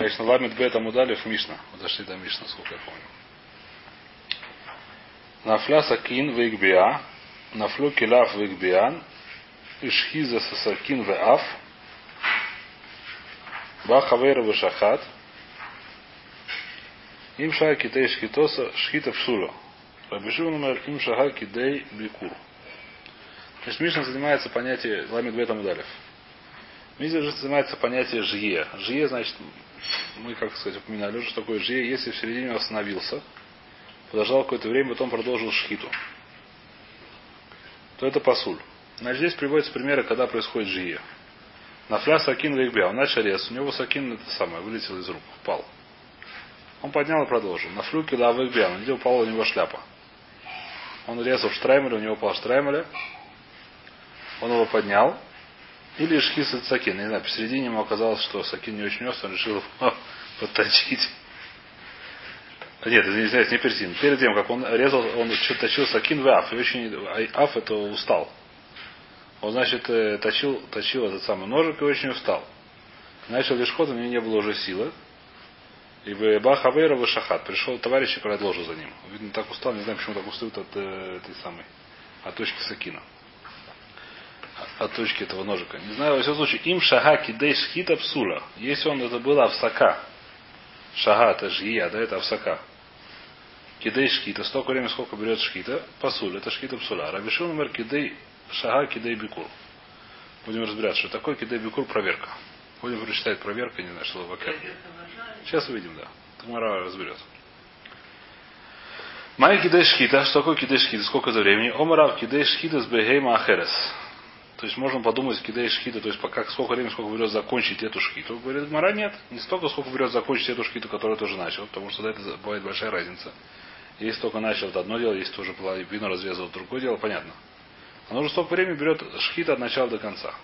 Конечно, ламит бета мудалев Мишна. Вот дошли до Мишна, сколько я помню. Нафля сакин вейгбиа, нафлю килав вейгбиан, ишхиза сасакин веаф, бахавейра вешахат, им шага китей шхитоса шхита псула. Рабишива номер им шага кидей бикур. Значит, Мишна занимается понятием ламит бета мудалев. Же занимается понятием жие. Жие, значит, мы, как сказать, упоминали уже, такое жие, если в середине остановился, подождал какое-то время, потом продолжил шхиту, то это пасуль. Значит, здесь приводятся примеры, когда происходит жие. Нафля сакин вейгбя. Он начал рез. У него сакин это самое, вылетел из рук, упал. Он поднял и продолжил. На флюке да вейгбя. Он где упала у него шляпа. Он резал в штраймеле, у него упал штраймеле. Он его поднял, или шхис от сакин. Не знаю, посередине ему оказалось, что сакин не очень острый, он решил его подточить. Нет, извиняюсь, не перед тем. Перед тем, как он резал, он точил сакин в аф. И очень аф это устал. Он, значит, э, точил, точил этот самый ножик и очень устал. Начал лишь ход, у него не было уже силы. И в Бахавейра в Шахат. Пришел товарищ и продолжил за ним. Видно, так устал, не знаю, почему так устают от э, этой самой, от точки Сакина от точки этого ножика. Не знаю, во всяком случае, им шага кидей шхита псула. Если он это было авсака. Шага это жия, да, это авсака. Кидей шхита, столько времени, сколько берет шхита, пасуль, это шхита псула. Рабишил номер кидей шага кидей бикур. Будем разбираться, что такое кидей бикур проверка. Будем прочитать проверка, не знаю, что вакер. Сейчас увидим, да. Тамара разберет. Май кидей шхита, что такое кидей шхита, сколько за времени? Омарав кидей шхита с бегейма ахерес. То есть можно подумать, кидей шхита, то есть пока сколько времени, сколько берет закончить эту шхиту. Говорит, Мара нет, не столько, сколько берет закончить эту шхиту, которую тоже начал, потому что это бывает большая разница. Если только начал, это одно дело, если тоже разрезал, это другое дело, понятно. Оно уже столько времени берет шхита от начала до конца.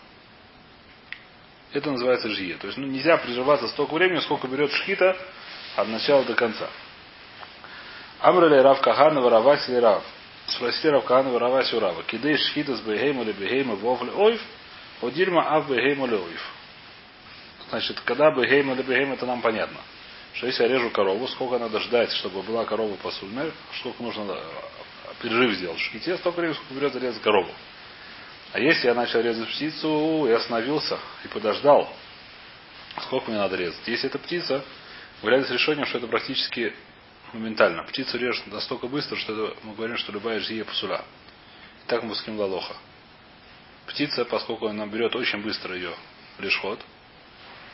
Это называется жие. То есть ну, нельзя приживаться столько времени, сколько берет шхита от начала до конца. Амрали Рав Кахана Варавась Рав. Спросили Равкана Варавась Урава. Кидей шхита с бегейма или бегейма вовле ойв, одирма ав бегейма или ойв. Значит, когда бегейма или бегейма, это нам понятно. Что если я режу корову, сколько надо ждать, чтобы была корова по сульме, сколько нужно перерыв сделать в шхите, столько времени, сколько берет зарезать корову. А если я начал резать птицу и остановился и подождал, сколько мне надо резать? Если это птица, является решением, что это практически моментально. Птицу режет настолько быстро, что мы говорим, что любая жия пасуля. И так мы ским лалоха. Птица, поскольку она берет очень быстро ее лишход,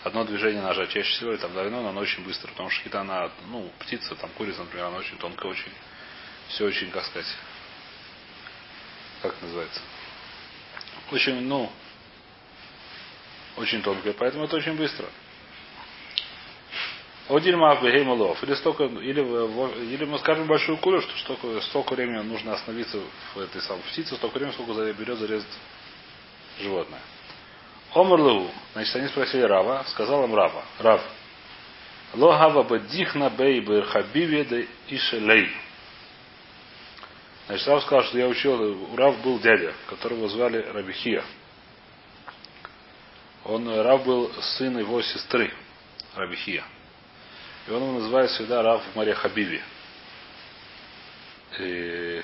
одно движение ножа чаще всего, или там двойное, но она очень быстро, потому что хита она, ну, птица, там курица, например, она очень тонкая, очень, все очень, как сказать, как называется, очень, ну, очень тонкая, поэтому это очень быстро. Одильма Бегеймалов. Или столько, или, или мы скажем большую куру, что столько, столько времени нужно остановиться в этой самой птице, столько времени, сколько берет зарезать животное. Омрлу. Значит, они спросили Рава, сказал им Рава. Рав. Лохава бадихна бей бирхабиве де ишелей. Значит, Рав сказал, что я учил, у Рав был дядя, которого звали Рабихия. Он, Рав был сын его сестры, Рабихия. И он его называет всегда Рав Мария Хабиби. И,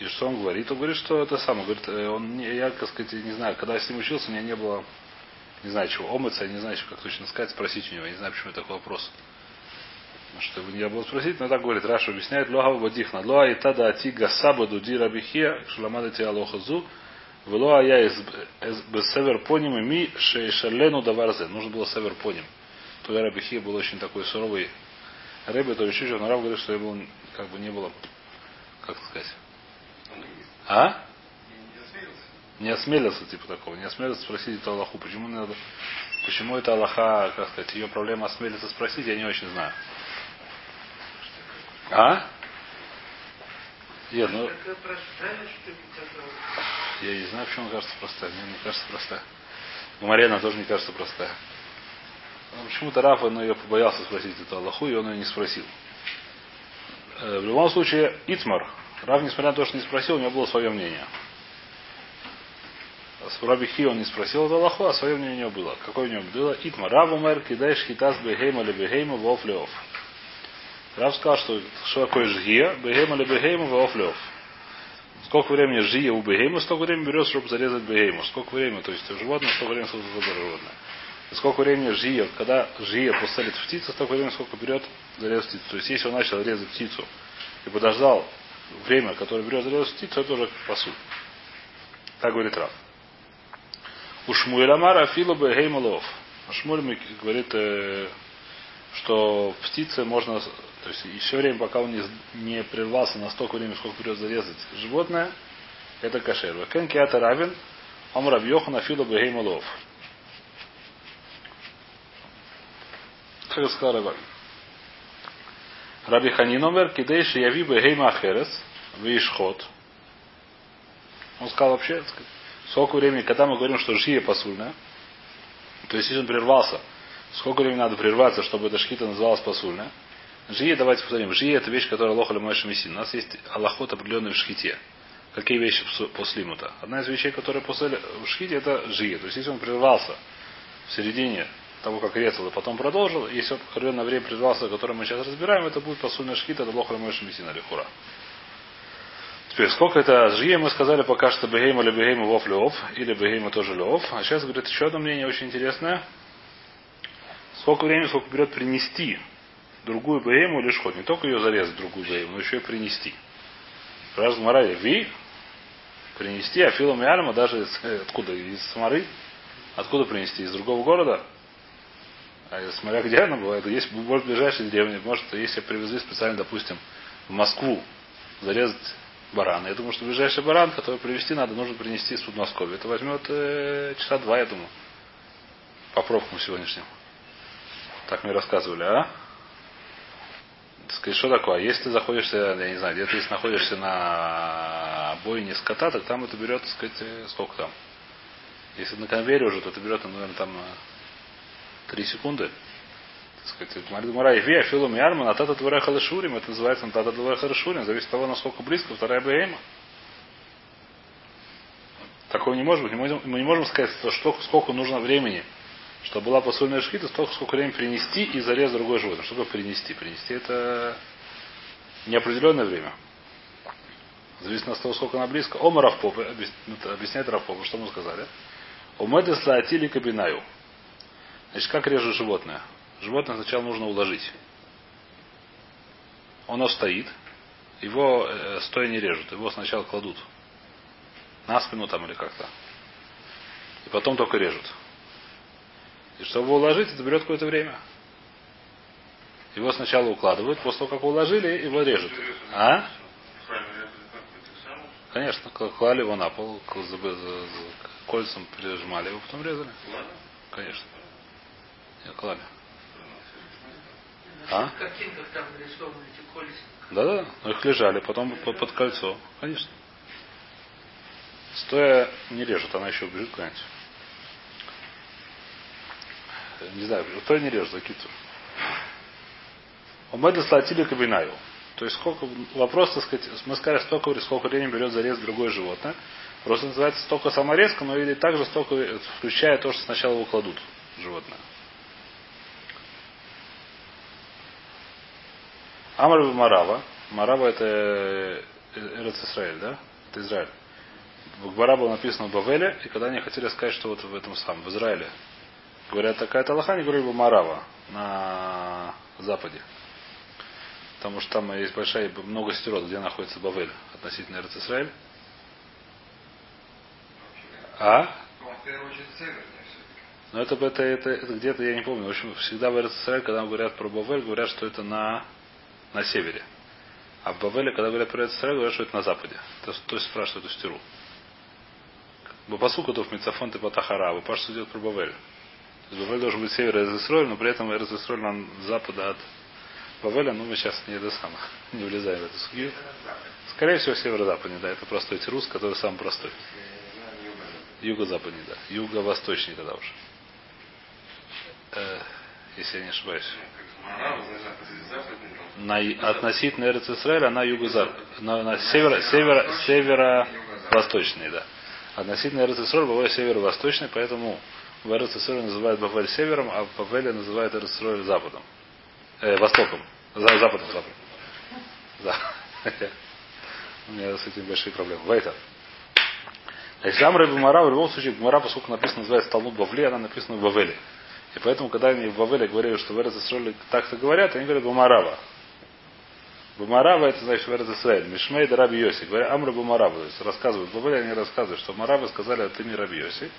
и что он говорит? Он говорит, что это самое. Говорит, э, он, я, так сказать, не знаю, когда я с ним учился, у меня не было, не знаю чего, омыться, я не знаю, как точно сказать, спросить у него. Я не знаю, почему такой вопрос. Что бы не было спросить, но так говорит, Раша объясняет, Лоха Бадихна, Лоа и тада ати гасаба дуди рабихия, шламада ти алоха зу, Велоа я из север поним и ми шейшалену даварзе. Нужно было север поним то я Рабихия был очень такой суровый Рэбе, то еще Рав говорит, что был, как бы не было, как сказать. А? Не осмелился, типа такого. Не осмелился спросить эту Аллаху. Почему надо, почему это Аллаха, как сказать, ее проблема осмелиться спросить, я не очень знаю. А? Нет, ну... Я не знаю, почему кажется простая. Мне не кажется простая. Марьяна тоже не кажется простая. Но почему-то Рафа но ее побоялся спросить эту Аллаху, и он ее не спросил. Э, в любом случае, Итмар. Рав, несмотря на то, что не спросил, у него было свое мнение. Раби Хи он не спросил это Аллаху, а свое мнение у него было. Какое у него было? Итма Раву мэр кидаешь хитас бегейма ли бегейма вов леов. Рав сказал, что что такое жгия, бегейма ли бегейма вов леов. Сколько времени жия у бегейма, столько времени берет, чтобы зарезать бегейму. Сколько времени, то есть у животного, сколько времени сколько животное. Сколько времени жия, когда жия поставит в птицу, столько времени сколько берет зарезать птицу. То есть если он начал резать птицу и подождал время, которое берет зарезать птицу, это уже посуд. Так говорит Рав. У Шмуэля Мара Филу Бегеймалов. Говорит, э, что птицы можно, то есть еще время, пока он не, не прервался на столько времени, сколько придется зарезать животное, это кашер. Вакен киата равен, ом раб Йохана Филу Бегеймалов. Так сказал Рабан. Раби Ханин омер кидейши яви бегейма ахерес, вишхот. Он сказал вообще, сколько времени, когда мы говорим, что жия посульная, то есть если он прервался, сколько времени надо прерваться, чтобы эта шхита называлась посульная. Жия, давайте повторим, жия это вещь, которая лоха мессин. У нас есть аллахот определенный в шхите. Какие вещи после мута? Одна из вещей, которая после в шхите, это жия. То есть если он прервался в середине того, как резал, и потом продолжил, если определенное время прервался, которое мы сейчас разбираем, это будет посульная шхита, это лоха лимайша мессин, алихура. Теперь, сколько это жия, мы сказали пока что бегейма или бегейма вов леов, или бегейма тоже леов. А сейчас говорит еще одно мнение очень интересное. Сколько времени, сколько берет принести другую бегейму или шхот. Не только ее зарезать, другую бегейму, но еще и принести. Раз Марай, ви, принести, а филом и альма даже из, откуда? Из Самары? Откуда принести? Из другого города? А смотря где она бывает. Есть, может, ближайшей деревни, может, если привезли специально, допустим, в Москву зарезать барана. Я думаю, что ближайший баран, который привезти надо, нужно принести из Подмосковья. Это возьмет э, часа два, я думаю. По пробкам сегодняшним. Так мне рассказывали, а? Сказать, что такое? А если ты заходишься, я не знаю, где-то если находишься на бойне скота, так там это берет, так сказать, э, сколько там? Если на конвейере уже, то это берет, наверное, там три секунды сказать, Мара Ивия, Филум Ярман, а тата двора Халашурим, это называется тата двора Халашурим, зависит от того, насколько близко вторая Бейма. Такого не может быть. Мы не можем сказать, что сколько нужно времени, чтобы была посольная шхита, столько сколько времени принести и зарезать другое животное. Что такое принести? Принести это неопределенное время. Зависит от того, сколько она близко. Ома Равпопа, объясняет Равпопа, что мы сказали. Омеды слаатили кабинаю. Значит, как режут животное? Животное сначала нужно уложить. Оно стоит, его э, стоя не режут, его сначала кладут на спину там или как-то. И потом только режут. И чтобы его уложить, это берет какое-то время. Его сначала укладывают, после того, как уложили, его режут. А? Конечно, клали его на пол, кольцем прижимали его, потом резали. Конечно. Клали. А? Колеса. Да-да, но их лежали, потом под, под кольцо. Конечно. Стоя не режут, она еще бежит куда-нибудь. Не знаю, стоя не режут, закидывают. Умеда слатили кабинаю. То есть сколько, вопрос, так сказать, мы сказали, столько, сколько времени берет зарез другое животное. Просто называется столько саморезка, но или также столько, включая то, что сначала его кладут животное. Амар Марава. Марава это э, Эрец Исраиль, да? Это Израиль. В Гмара было написано в Бавеле, и когда они хотели сказать, что вот в этом самом, в Израиле, говорят такая-то Аллаха, они говорили бы Марава на Западе. Потому что там есть большая, много стирот, где находится Бавель относительно Эрец Исраиль. А? Но это, это, это, это где-то, я не помню. В общем, всегда в Эрец Исраиль, когда говорят про Бавель, говорят, что это на на севере. А в Бавеле, когда говорят про Израиль, говорят, что это на западе. То, то есть спрашивают эту стиру. Бабасу готов Мицафон ты Батахара, вы паш идет про Бавель. То есть Бавель должен быть север Израиля, но при этом Израиля на запада от Бавеля, ну мы сейчас не это самое, не влезаем в эту судью. Скорее всего, северо-западный, да, это простой тирус, который самый простой. Юго-западный, да. Юго-восточный тогда уже. Если я не ошибаюсь на, относительно Эрец Исраиля, она юго-запад, на, на северо, северо, северо-восточный, да. Относительно Эрцисроль Бавель северо-восточный, поэтому в Эрцисроль называют Бавель севером, а в Бавеле называют Эрцисроль западом. Э, востоком. За, западом, западом. Да. У меня с этим большие проблемы. Вайтер. Значит, Амра Бумара, в любом случае, Бумара, поскольку написано, называется Талмуд Бавли, она написана в Бавеле. И поэтому, когда они в Бавеле говорили, что в Эрцисроле так-то говорят, они говорят Бумарава. Бумарава это значит в Израиль. Мишмей да Раби Йоси. Говорят, Амра Бумарава. То есть рассказывают. Бабали они рассказывают, что Маравы сказали от имени Раби Йоси.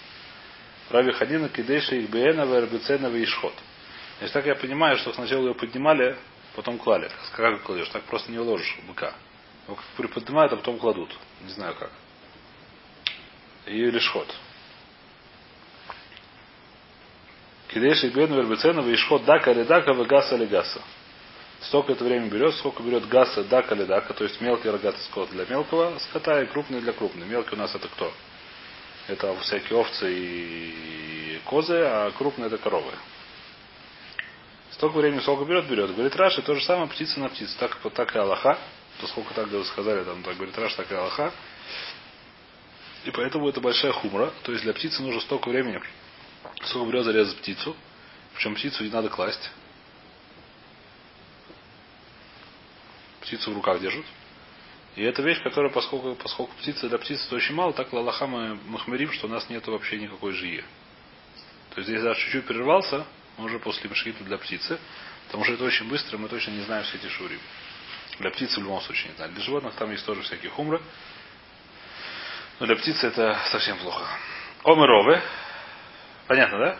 Раби Ханина Кидейша их Беенова, Рабиценова и Ишхот. Значит, так я понимаю, что сначала ее поднимали, потом клали. Как кладешь? Так просто не уложишь быка. Его приподнимают, а потом кладут. Не знаю как. И Лишхот. Кидейша их Беенова, Рабиценова и Ишхот Дака или Дака, Вегаса или Гаса. Столько это время берет, сколько берет гаса дака или дака, то есть мелкий рогатый скот для мелкого скота и крупный для крупного. Мелкий у нас это кто? Это всякие овцы и козы, а крупные это коровы. Столько времени, сколько берет, берет. Говорит Раши, то же самое птица на птицу. Так, так и Аллаха. То сколько так сказали, там, так говорит Раши, так и Аллаха. И поэтому это большая хумра. То есть для птицы нужно столько времени, сколько берет зарезать птицу. Причем птицу не надо класть. птицу в руках держат. И это вещь, которая, поскольку, поскольку птица для птицы это очень мало, так лалаха мы махмерим, что у нас нет вообще никакой жие. То есть, если даже чуть-чуть прервался, мы уже после мшхита для птицы, потому что это очень быстро, мы точно не знаем все эти шури. Для птицы в любом случае не знаем. Для животных там есть тоже всякие хумры. Но для птицы это совсем плохо. Омеровы. Понятно, да?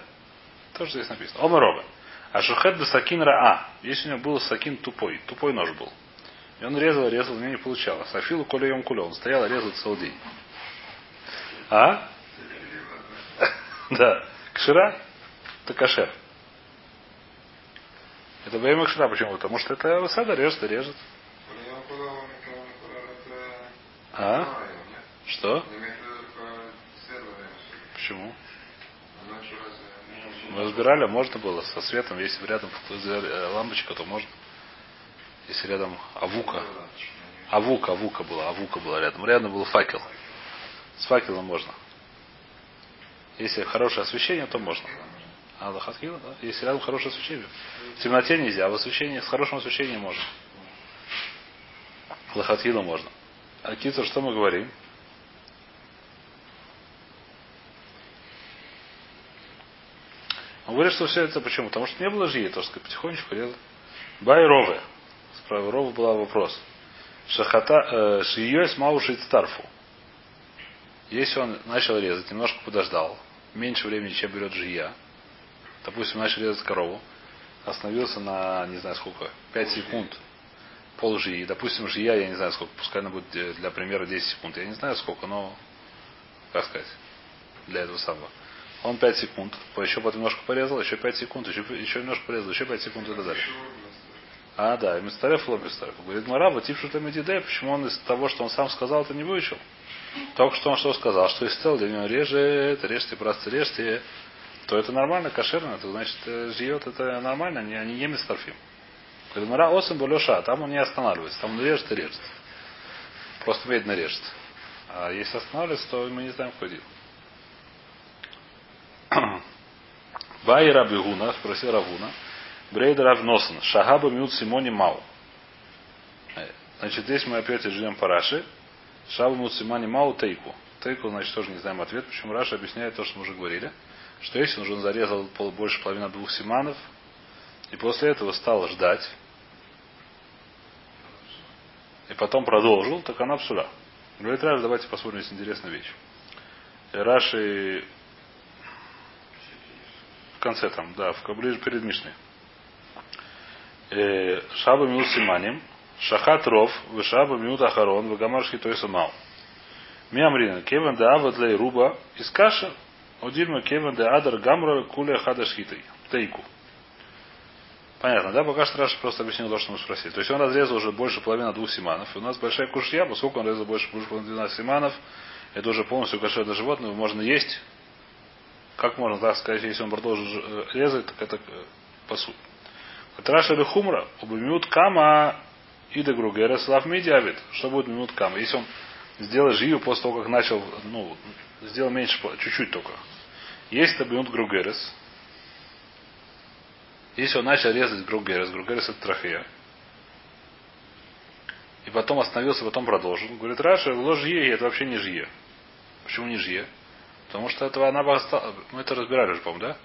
То, что здесь написано. Омеровы. А шухет сакин раа. Если у него был сакин тупой. Тупой нож был. И он резал, резал, у него не получалось. А Филу колеем куле. Он стоял и резал целый день. А? Да. Кшира? Это кашер. Это время кшира. Почему? Потому что это высада режет и режет. А? Что? Мы разбирали, можно было со светом, если рядом лампочка, то можно. Если рядом авука. Авука, авука была, авука была рядом. Рядом был факел. С факелом можно. Если хорошее освещение, то можно. А лохатхила, да? Если рядом хорошее освещение. В темноте нельзя, а в освещении, с хорошим освещением можно. Лохатхила можно. А Кицур, что мы говорим? Он говорит, что все это почему? Потому что не было жии, то что потихонечку резал. Байровы. Про Рова был вопрос. Шахата, э, Шиёс Маушит Старфу. Если он начал резать, немножко подождал, меньше времени, чем берет жия, допустим, начал резать корову, остановился на, не знаю сколько, 5 секунд, пол жии, допустим, жия, я не знаю сколько, пускай она будет для примера 10 секунд, я не знаю сколько, но, как сказать, для этого самого. Он 5 секунд, еще потом немножко порезал, еще 5 секунд, еще, еще немножко порезал, еще 5 секунд и так далее. А, да, и Мистареф Лобистареф. Говорит, Марава, типа что Медидей, почему он из того, что он сам сказал, это не выучил? Только что он что сказал, что из цел для него режет, режьте, братцы, режьте, то это нормально, кошерно, то значит живет это нормально, не, не Мистарфим. Говорит, Мара Осам Булеша, там он не останавливается, там он режет и режет. Просто медленно режет. А если останавливается, то мы не знаем, какой день. Бай Рабигуна, спросил Равуна, Брейдер Равносен. Шагаба Мют Симони Мау. Значит, здесь мы опять живем по Раши. Шаба Мют Симони Мау Тейку. Тейку, значит, тоже не знаем ответ. Почему Раша объясняет то, что мы уже говорили. Что если он уже зарезал пол, больше половины двух симанов, и после этого стал ждать, и потом продолжил, так она псуля. Говорит Раш, давайте посмотрим, есть интересная вещь. Раши в конце там, да, в, ближе перед Мишной. Э, шаба Миут Симаним, Шахат Ров, Вышаба Миут Ахарон, Вагамаршки Тойса Мау. Миамрина, Кеван де Ава для Руба из Каша, Одильма Кеван де Адар Гамра Куля Хадашхитой. Тейку. Понятно, да? Пока что Раша просто объяснил то, что мы спросили. То есть он разрезал уже больше половины двух симанов. И у нас большая кушья, поскольку он разрезал больше, больше половины 12 симанов, это уже полностью кошерное животное, можно есть. Как можно так сказать, если он продолжит э, резать, так это э, по сути. Траша или хумра, убимют кама и де гругера слав медиавит. Что будет минут кама? Если он сделал жию после того, как начал, ну, сделал меньше, чуть-чуть только. Есть табиунт гругерес. Если он начал резать гругерес, гругерес это трахея. И потом остановился, потом продолжил. Говорит, Раша, ложь жие, это вообще не жие. Почему не жие? Потому что этого она бы осталась. Мы это разбирали уже, по-моему, да?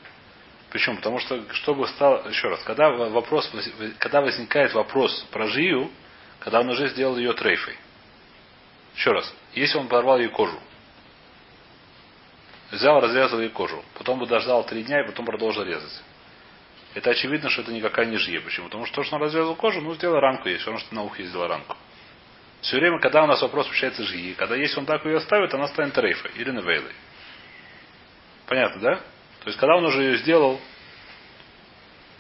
Почему? Потому что, чтобы стало, еще раз, когда вопрос, когда возникает вопрос про жию, когда он уже сделал ее трейфой. Еще раз, если он порвал ей кожу, взял, разрезал ей кожу, потом бы дождал три дня и потом продолжил резать. Это очевидно, что это никакая не жия. Почему? Потому что то, что он разрезал кожу, ну, сделал рамку есть, все равно, что на ухе сделал рамку. Все время, когда у нас вопрос включается жии, когда если он так ее оставит, она станет трейфой или невейлой. Понятно, да? То есть, когда он уже ее сделал,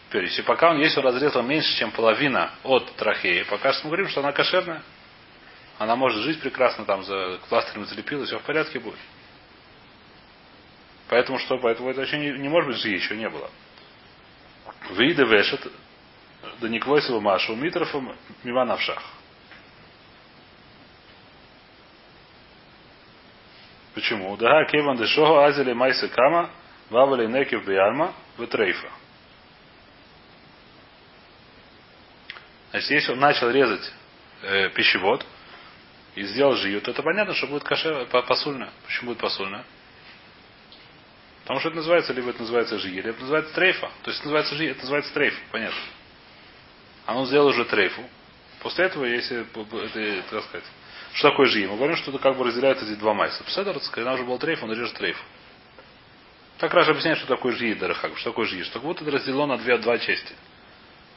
теперь, если пока он, если он разрезал меньше, чем половина от трахеи, пока что мы говорим, что она кошерная, она может жить прекрасно, там за пластырем залепила, все в порядке будет. Поэтому что? Поэтому это вообще не, не может быть, еще не было. Выйда вешет, да не квойсову машу, митрофом мива Почему? Да, кеван дешого азели майсы кама, вавали некив биальма, трейфа. Значит, если он начал резать э, пищевод и сделал жию, то это понятно, что будет каше посульно. Почему будет посульно? Потому что это называется, либо это называется жия, либо это называется трейфа. То есть это называется жия, это называется трейфа, понятно. А он сделал уже трейфу. После этого, если это, так сказать, что такое жия? Мы говорим, что это как бы разделяют эти два майса. Пседор, когда уже был трейф, он режет трейф. Так Раша объясняет, что такое жия, Дарахак, что такое жия. Что как будто это разделено на две, два части.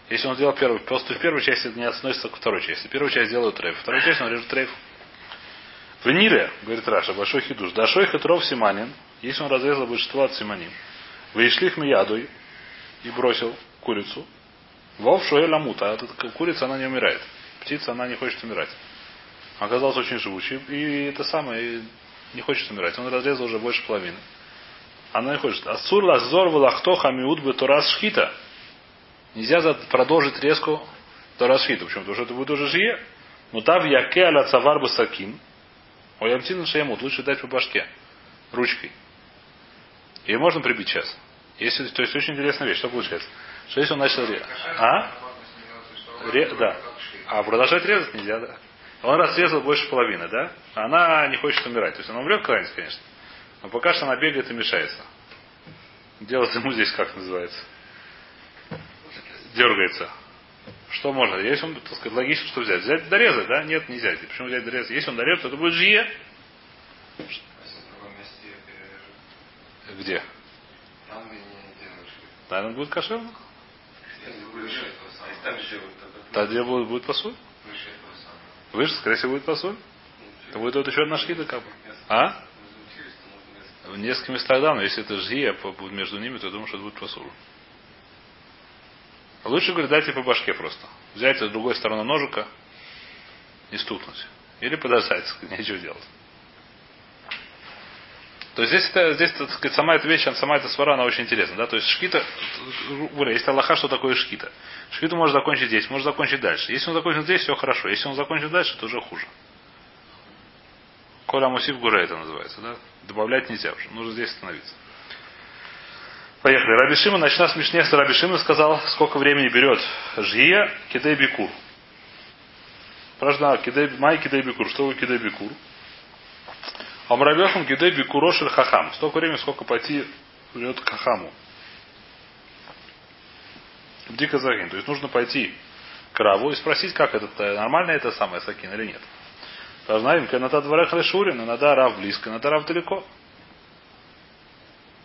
Если он сделал первую, просто в первой части это не относится к второй части. Первую часть делают трейф, вторую часть он режет трейф. В Нире, говорит Раша, большой хидуш, дашой хитров симанин, если он разрезал большинство от симаним, вышлих ядой и бросил курицу, вов шуэ ламута, а эта курица, она не умирает. Птица, она не хочет умирать. Оказался очень живучий, и это самое, не хочет умирать. Он разрезал уже больше половины. Она не хочет. Асур лазор валахто хамиуд бы торас шхита. Нельзя продолжить резку торас шхита. Почему? Потому что это будет уже жие. Но там яке аля цавар басакин. Ой, амтин шаямут. Лучше дать по башке. Ручкой. Ее можно прибить сейчас. Если, то есть очень интересная вещь. Что получается? Что если он начал резать? А? Ре... Да. А продолжать резать нельзя, да? Он разрезал больше половины, да? Она не хочет умирать. То есть она умрет когда-нибудь, конечно. Но пока что она бегает и мешается. Делать ему здесь как называется? Дергается. Что можно? Если он, так сказать, логично, что взять? Взять дорезать, да? Нет, нельзя. Почему взять дорезать? Если он дорежет, то это будет жие. Где? Да, он будет кошерно. Тогда будет, будет посуд? Выше, скорее всего, будет посоль. Будет вот еще одна шхита как бы. А? В нескольких местах да, но если это жия между ними, то я думаю, что это будет посуд. Лучше, говорит, дайте по башке просто. Взять с другой стороны ножика и стукнуть. Или подождать, нечего делать. То есть здесь, это, здесь так сказать, сама эта вещь, сама эта свара, она очень интересна. Да? То есть шкита, есть Аллаха, что такое шкита. Шкиту может закончить здесь, может закончить дальше. Если он закончит здесь, все хорошо. Если он закончит дальше, то уже хуже. Коля Мусив Гура это называется. Да? Добавлять нельзя уже. Нужно здесь остановиться. Поехали. Раби Шима, начна с Мишне, Раби сказал, сколько времени берет Жия Кидей Бикур. Спрашиваю, кидей, май Кидей Бикур. Что вы Кидей Бикур? Амрабехам Гидей Бикурошель Хахам. Столько времени, сколько пойти берет к Хахаму. Дико загин. То есть нужно пойти к Раву и спросить, как это, нормально это самое Сакин или нет. Им, когда дворах Лешурин, иногда Рав близко, иногда Рав далеко.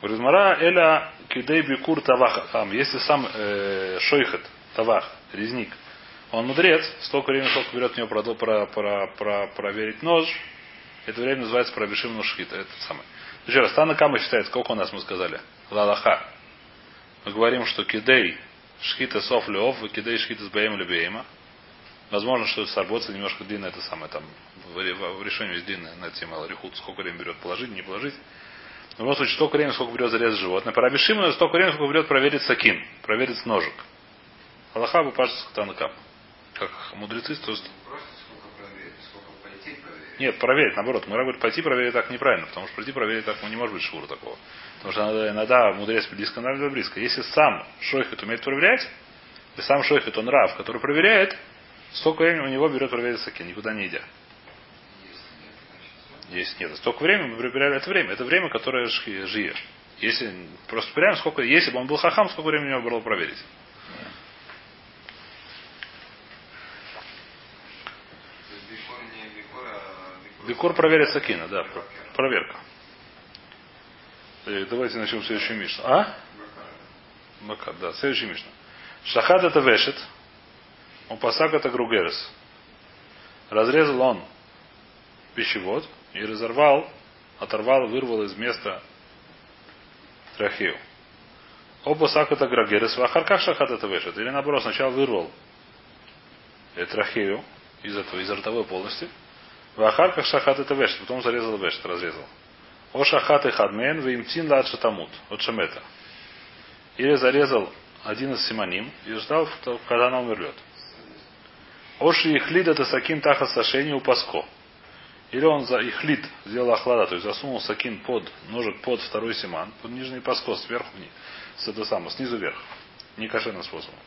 Говорит, Мара Эля Кидей Бикур Тавах Хам. Если сам э, Шойхат, Тавах, резник, он мудрец, столько времени, сколько берет у него про, про, про, про, проверить нож, это время называется пробешим нушхита. Это самое. Еще раз, Тана Кама считает, сколько у нас мы сказали? Лалаха. Мы говорим, что кидей шхита сов леов, и кидей шхита с бейм лебейма. Возможно, что сработается немножко длинно это самое там в, решении есть длинное на тему Алрихут, сколько времени берет положить, не положить. В любом случае, столько времени, сколько берет зарезать животное. По Рабишиму столько времени, сколько берет проверить сакин, проверить ножик. Аллаха бы пашется Танакам. Как мудрецы, то есть Нет, проверить, наоборот. Мы говорит, пойти проверить так неправильно, потому что прийти проверить так ну, не может быть швура такого. Потому что надо, иногда мудрец близко, надо близко. Если сам шойхет умеет проверять, и сам шойхет он рав, который проверяет, столько времени у него берет проверить сакин, никуда не идя. Есть нет. Столько времени мы проверяли это время. Это время, которое жие. Если просто проверяем, сколько, если бы он был хахам, сколько времени у него было проверить. Бикур проверит Сакина, да, проверка. Э, давайте начнем следующую Мишну. А? Бакат, да, следующий Мишна. Шахад это вешет, он посак это гругерес. Разрезал он пищевод и разорвал, оторвал, вырвал из места трахею. Оба сак это грагерес, ахарках шахат это вешет. Или наоборот, сначала вырвал трахею из этого, из ротовой полости, в ахарках шахат это вешет, потом зарезал вешет, разрезал. О шахат и хадмен, в имтин лад шатамут, от шамета. Или зарезал один из симоним и ждал, когда она умерлет. Оши ихлид это сакин таха сашени у паско. Или он за ихлид сделал охлада, то есть засунул сакин под ножик под второй симан, под нижний паско, сверху вниз. С это самое, снизу вверх. Не кошерным способом.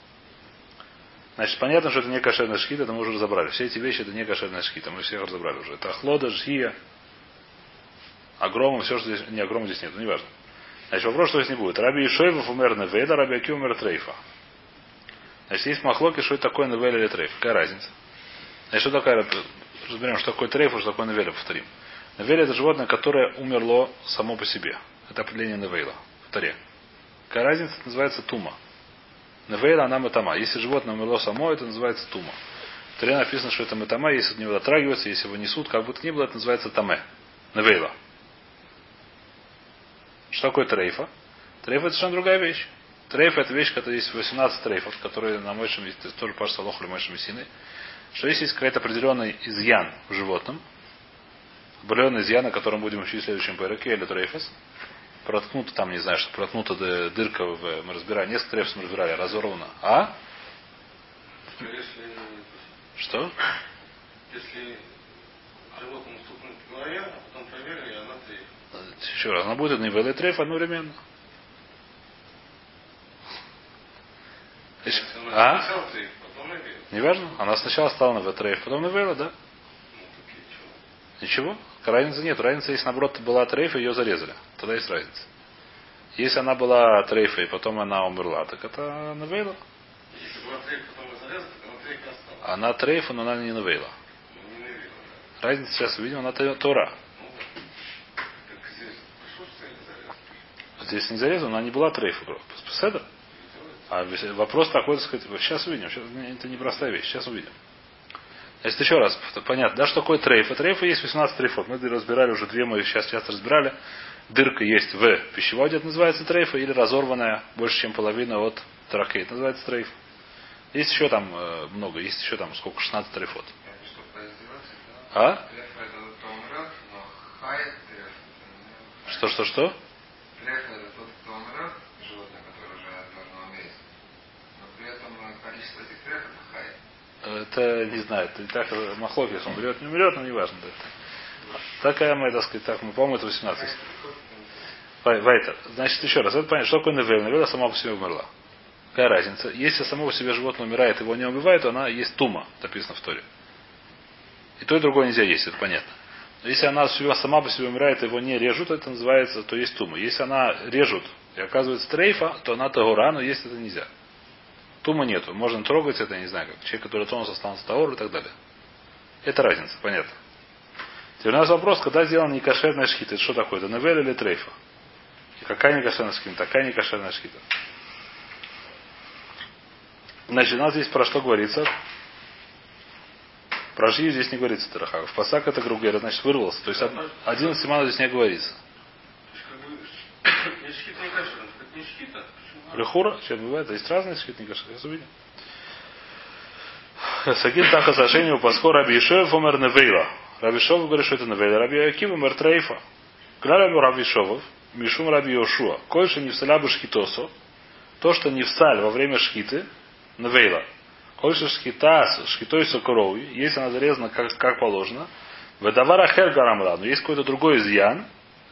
Значит, понятно, что это не кошерная шхита, это мы уже разобрали. Все эти вещи это не кошерная шхита, мы всех разобрали уже. Это охлода, жхия, огромом, все, что здесь, не огромом здесь нет, ну неважно. Значит, вопрос, что здесь не будет. Раби Ишоевов умер Неведа, Раби Аки умер Трейфа. Значит, есть махлоки, что это такое Невеля или Трейф. Какая разница? Значит, что такое, разберем, что такое Трейф, что такое Невеля, повторим. Невеля это животное, которое умерло само по себе. Это определение Невейла. Таре. Какая разница? Это называется тума. Невейла, она метама. Если животное умерло само, это называется тума. В Таре написано, что это метама, если от него дотрагиваются, если его несут, как бы то ни было, это называется таме. Невейла. Что такое трейфа? Трейфа это совершенно другая вещь. Трейфа это вещь, которая есть 18 трейфов, которые на Мойшем тоже паш салох или Мойшем Сины. Что если есть какой-то определенный изъян в животном, определенный изъян, о котором будем учить в следующем пайраке, или трейфас, проткнута там, не знаю, что проткнута дырка в, мы разбирали, несколько трейфов мы разбирали, разорвана. А? Что? Если животному стукнуть по голове, а потом проверили, она трейф. Еще раз, она будет невел и трейф одновременно. А? Неважно. Она сначала стала на трейф, потом на вейла, да? Ничего. Разницы нет. Разница, если наоборот была трейфа, ее зарезали. Тогда есть разница. Если она была трейфа и потом она умерла, так это навейла. Если была трейф, потом ее зарезали, так она трейфа осталась. Она трейфа, но она не навейла. Ну, не. Разница сейчас увидим, она Тора. Ну, здесь не зарезана, она не была трейфа. Седа? А вопрос такой, так сказать, сейчас увидим. Сейчас, это непростая вещь. Сейчас увидим. Значит, еще раз, понятно, да, что такое трейфа? Трейфа есть 18 трейфов. Мы разбирали уже две, мы сейчас часто разбирали. Дырка есть в пищеводе, это называется трейфа, или разорванная больше, чем половина от трахей, это называется трейф. Есть еще там э, много, есть еще там сколько, 16 трейфот. А? Что, что, что? Это не знаю, это так Махлокис, он умрет, не умрет, но не важно. Да. Такая мы, так сказать, так мы помним, это 18. Вайтер. Значит, еще раз, это понятно, что такое Невель? Невель сама по себе умерла. Какая разница? Если само по себе животное умирает, его не убивает, то она есть тума, написано в Торе. И то, и другое нельзя есть, это понятно. Но если она сама по себе умирает, его не режут, это называется, то есть тума. Если она режут и оказывается трейфа, то она тагура, но есть это нельзя. Тума нету. Можно трогать это, я не знаю, как человек, который тронулся, останется таор и так далее. Это разница, понятно. Теперь у нас вопрос, когда сделана некошерная шхита, это что такое? Это новель или трейфа? И какая некошерная шхита? Такая некошерная шхита. Значит, у нас здесь про что говорится? Про жию здесь не говорится Тарахагов. Пасак это Гругера, значит, вырвался. То есть один симанов здесь не говорится. Лехура, чем бывает, есть разные шхитника, сейчас увидим. Сагин таха сашению пасхо Раби Ишев умер невейла. Раби Шов говорит, что это невейла. Раби Акив умер трейфа. Граби Раби Шовов, Мишум Раби Йошуа. Кольше не всаля бы шхитосо. То, что не всаль во время шхиты, невейла. Кольше шхита, шхитой сокорови, если она зарезана как, как положено, Ведавара хер гарамра. Но есть какой-то другой изъян,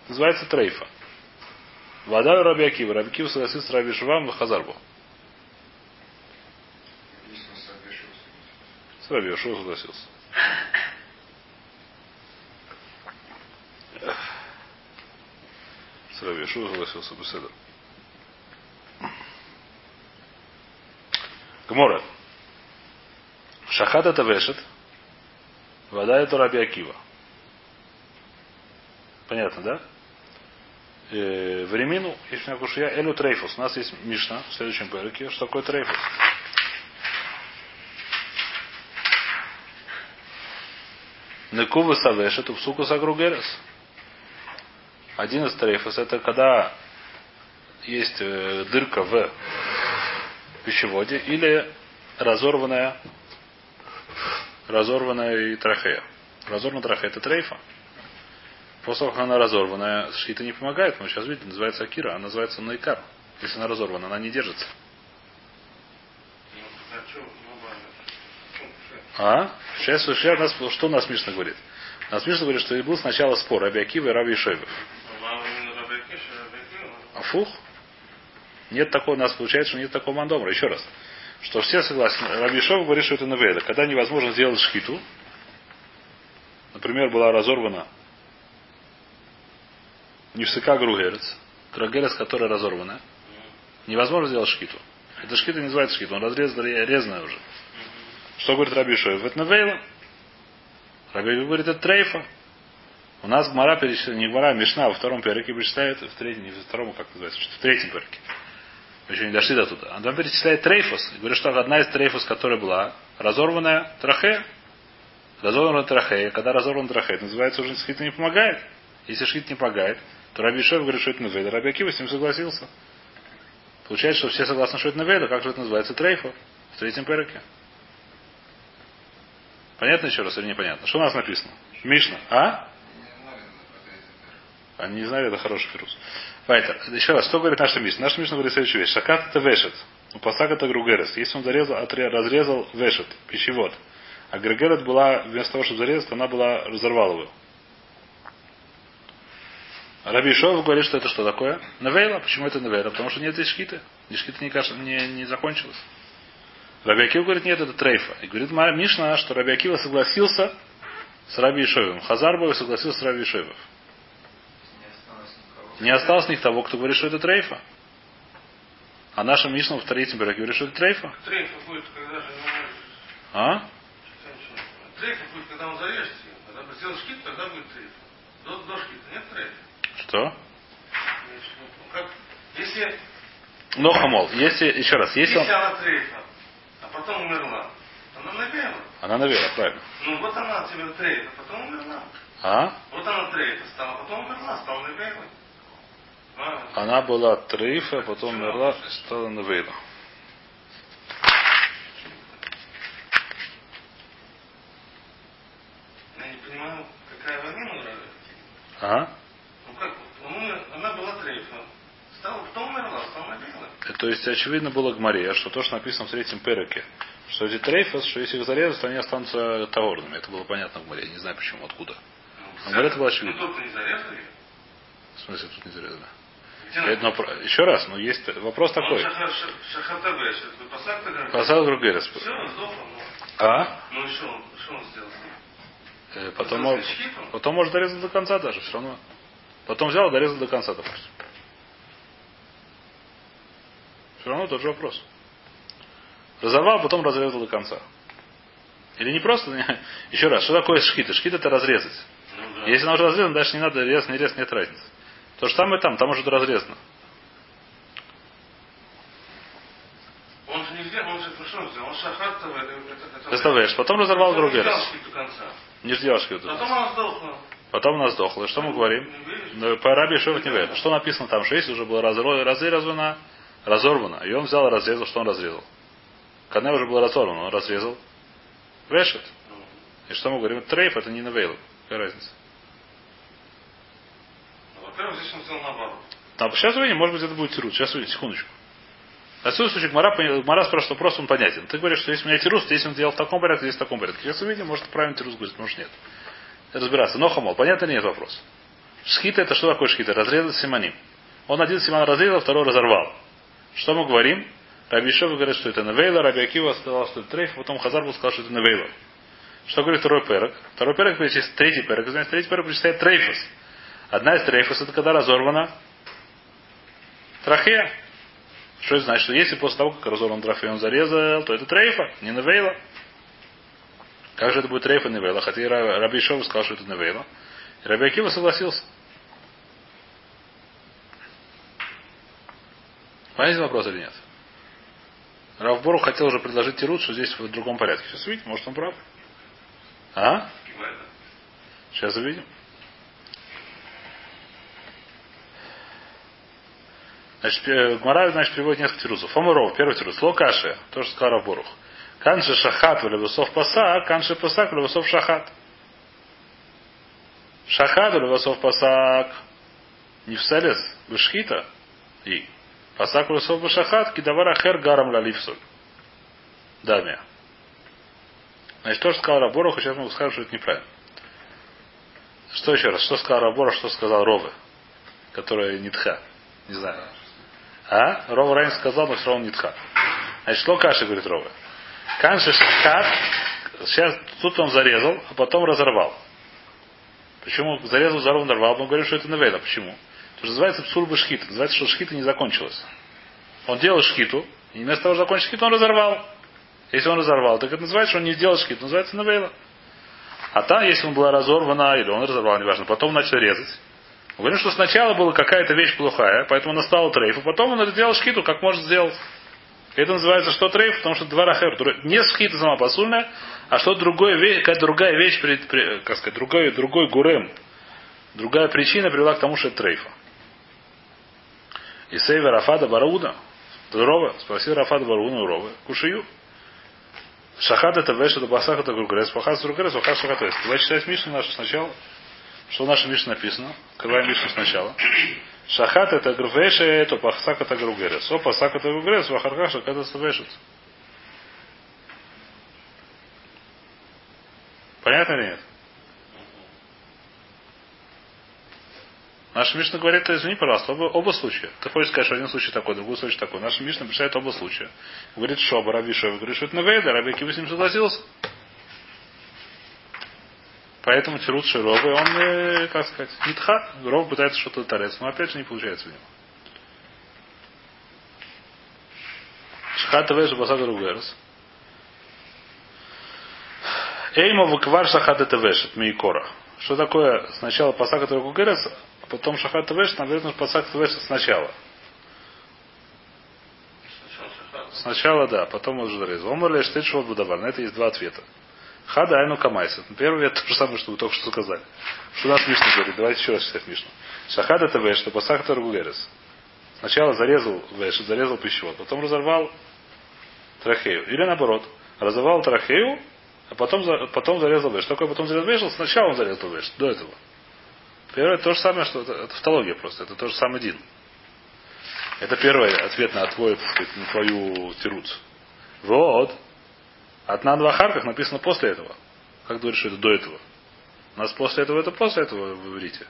называется трейфа. Вода Раби Акива. Раби Акива согласился с Раби Шувам в Хазарбу. С Раби Шува согласился. С Раби Шува согласился Беседа. Гмора. Шахат это вешет. Вода это Раби Акива. Понятно, да? Э, в Ремину, если не кушия, Элю Трейфус. У нас есть Мишна в следующем переке. Что такое Трейфус? Некува Савешет, Упсука Сагругерес. Один из трейфус это когда есть э, дырка в пищеводе или разорванная разорванная трахея. Разорванная трахея это трейфа. После того, как она разорванная, шхита не помогает. Мы сейчас видим, называется Акира, она называется Найкар. Если она разорвана, она не держится. А? Сейчас, сейчас нас, что у нас Мишна говорит? У нас Мишна говорит, что был сначала спор Раби Акива и Раби Ишойбов. А фух? Нет такого, у нас получается, что нет такого мандомра. Еще раз. Что все согласны. Раби Ишойбов говорит, что это навейда. Когда невозможно сделать шхиту, например, была разорвана Нефсика Гругерец, Гругерец, которая разорвана, невозможно сделать шхиту. Это шхита не называется шхита, он разрезан, резанная уже. Что говорит Раби Йешевов? Это Невейла. Раби говорит, это Трейфа. У нас Гмара перечисляет, не Гмара, а Мишна во втором переке перечисляет, в третьем, не во втором, как называется, в третьем переке. Мы еще не дошли до туда. А там перечисляет Трейфос. И говорит, что одна из Трейфос, которая была разорванная трахея, разорванная трахея, когда разорван трахея, называется уже шхита не помогает. Если шхита не помогает, Раби Шоев говорит, что это Навейда. Раби Акива с ним согласился. Получается, что все согласны, что это Навейда. Как же это называется? Трейфа в третьем переке. Понятно еще раз или непонятно? Что у нас написано? Мишна. А? Они не знали, это хороший фирус. Вайтер. Еще раз, что говорит наша Мишна? Наша Мишна говорит следующую вещь. Шакат это вешет. У пасак это гругерес. Если он зарезал, разрезал вешет, пищевод. А Грегерет была, вместо того, чтобы зарезать, она была, разорвала его. Раби Ишов говорит, что это что такое? Навейла. Почему это Навейла? Потому что нет здесь шкиты. Здесь шкита не, не, не закончилась. Раби Акива говорит, нет, это трейфа. И говорит Мишна, что Раби Акива согласился с Раби Ишоевым. Хазарбов согласился с Раби Ишоевым. Не осталось них того, кто говорит, что это трейфа. А наша Мишна в третьем береге говорит, что это трейфа. Трейфа будет, когда же А? Трейфа будет, когда он зарежет ее. Когда сделал шкит, тогда будет трейфа. До, до шкита нет трейфа. Что? Если... Но хамол, если, еще раз, если, Если он... она трейфа, а потом умерла, она навела. Она навела, правильно. Ну вот она тебе трейфа, потом умерла. А? Вот она трейфа стала, потом умерла, стала навелой. А, Она была трейфа, потом умерла, стала навейла. Я не понимаю, какая война нравится. А? Ну как, он умер, она была трейфа. Стала, потом умерла, стала навелой. Э, То есть, очевидно, было Гмаре, что то, что написано в третьем переке, что эти трейфас, что если их зарезать, то они останутся таорными. Это было понятно в Гмаре. Не знаю почему, откуда. А говорят, это было очевидно. Ну, тут не зарезали. В смысле, тут не зарезано. Где Я- но еще раз, но есть вопрос такой. Посад тогда. Посад Гругерес. Ну. А? Ну и что он, что он сделал? Э, Потом, Взял мож- свечки, он? потом может дорезать до конца даже, все равно. Потом взял и дорезал до конца, допустим. Все равно тот же вопрос. Разорвал, потом разрезал до конца. Или не просто, еще раз, что такое шхита? Шхита это разрезать. Ну да. Если она уже разрезана, дальше не надо резать, не резать, нет разницы. То же самое там, там уже разрезано. Он же сделал, он же сделал? Он это, это, это... Представляешь, потом разорвал шхит до конца. Не сделал шхиту. Потом она сдохла. Потом она сдохла. Что мы говорим? Не веришь? Ну, По Раби Шевах не верит. Что написано там? Что если уже была разро- разорвана, и он взял и разрезал, что он разрезал? Когда уже была разорвана, он разрезал. Вешет. И что мы говорим? Трейф это не навейл. Какая разница? ну, Во-первых, здесь он сделал наоборот. А сейчас увидим, может быть, это будет тирус. Сейчас увидим, секундочку. На всяком случае, Мара, Мара спрашивает вопрос, он понятен. Ты говоришь, что если у меня тирус, то если он сделал в таком порядке, здесь в таком порядке. Сейчас увидим, может, правильно тирус будет, может, нет. разбираться. Но хамол, понятно нет вопрос. Шхита это что такое шхита? Разрезать симоним. Он один симон разрезал, второй разорвал. Что мы говорим? Раби говорит, что это Невейла, Раби Акива сказал, что это трейф, потом Хазар был сказал, что это Невейла. Что говорит второй перек? Второй перек перечисляет, третий перек, значит, третий перек перечисляет трейфус. Одна из трейфос это когда разорвана трахея. Что это значит? Что если после того, как разорван трахея он зарезал, то это трейфа, не Невейла. Как же это будет трейфа Невейла? Хотя Раби Йешевов сказал, что это Невейла. И Раби Акива согласился. Понятен вопрос или нет? Равбору хотел уже предложить Тируц, что здесь в другом порядке. Сейчас увидим, может он прав. А? Сейчас увидим. Значит, Гмара, значит, приводит несколько тирусов. Фомуров, первый тирус. Локаши, то, что сказал Равборух. Канши шахат в левосов паса, канши пасак в левосов шахат. Шахат в левосов пасак. Не в селес, вышхита. И Пасак Русов Башахат, Кидавара Хер Гарам Лалифсуль. Дамия. Значит, то, что сказал Раборох, сейчас мы скажем, что это неправильно. Что еще раз? Что сказал Раборох, что сказал Ровы, который Нитха? Не знаю. А? Рова ранее сказал, но все равно Нитха. Значит, что Каши говорит Ровы? Канши Шахат, сейчас тут он зарезал, а потом разорвал. Почему зарезал, зарвал, нарвал? Мы говорим, что это Невейда. Почему? То, что называется псурба шхита. Называется, что шхита не закончилась. Он делал шхиту, и вместо того, чтобы закончить шхиту, он разорвал. Если он разорвал, так это называется, что он не сделал шхиту, называется навейла. А там, если он была разорвана, или он разорвал, неважно, потом начал резать. Мы говорим, что сначала была какая-то вещь плохая, поэтому она стала трейф, а потом он сделал шхиту, как может сделать. Это называется что трейф, потому что два рахер. Не шхита сама посульная, а что другое, какая-то другая вещь, как сказать, другой, другой гурем. Другая причина привела к тому, что это трейфа. И сейвер Рафада Барауда. Рова, спросил Рафада Барауна у. Кушаю. Шахат это веш, это басах, это гругрес, пахас гругрес, пахас шахат это. Давай читать Мишну нашу сначала. Что в нашей Мишне написано? Открываем Мишну сначала. Шахат это грувеше, это пахсак это гругерес. О, пасак это гругерес, вахарха шахат это вешет. Понятно или нет? Наша Мишна говорит, извини, пожалуйста, оба, оба случая. Ты хочешь сказать, что один случай такой, другой случай такой. Наша Мишна представляет оба случая. Говорит, что Раби Шов говорит, что это Навейда, Раби Кива с ним согласился. Поэтому Тирут Шировы, он, э, как сказать, нитха. Ров пытается что-то тарец, но опять же не получается у него. Шхат Веш Басага Ругерс. Эйма это Веш, от Мейкора. Что такое сначала Пасака Ругерс, Потом Шахат Веш, наверное, Пасак Веш сначала. Сначала, да, потом уже зарезал. Омар лишь ты шел На это есть два ответа. Хада Айну Камайса. Первый ответ то же самое, что вы только что сказали. Что нас Мишна говорит? Давайте еще раз читать Мишну. Шахад это Веш, что Пасак Таргугерес. Сначала зарезал Веш, зарезал пищевод, потом разорвал трахею. Или наоборот, разорвал трахею, а потом, потом зарезал Веш. Что такое потом зарезал Веш? Сначала он зарезал Веш, до этого. Первое то же самое, что это, тавтология просто. Это то же самое Дин. Это первый ответ на твой, сказать, на твою тируц. Вот. От на два харках написано после этого. Как говоришь, что это до этого? У нас после этого это после этого в иврите.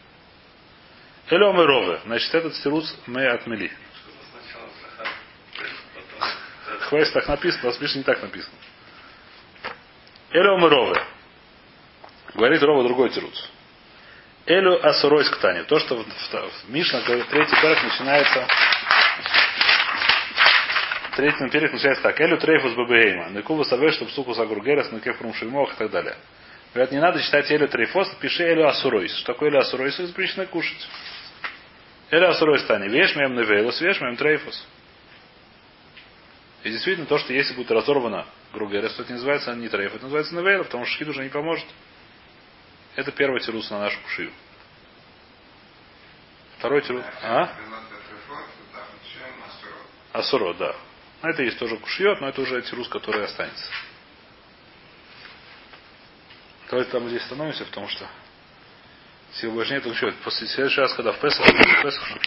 Элем и ровы. Значит, этот стируц мы отмели. Хвест так написано, у нас не так написано. Элем и ровы. Говорит Рова другой тируц. Элю асуройс ктани. То, что в, в, в Мишна, третий перек начинается третий перек начинается так. Элю трейфус бабейма. Некува савеш, чтобы суку сагургерас, некефрум шельмох и так далее. Говорят, не надо читать Элю трейфос, пиши Элю асуройс. Что такое Элю асуройс? Запрещено кушать. Элю асуройс тани. Веш моем невейлус, веш моем трейфус. И действительно, то, что если будет разорвано Гругерес, то это не называется не трейф, это называется невейла, потому что шхид уже не поможет. Это первый тирус на нашу кушию. Второй тирус. А? Асуро, да. Это есть тоже кушьет, но это уже тирус, который останется. Давайте там здесь становимся, потому что сил больше нет. После следующий раз, когда в Песах, в Песах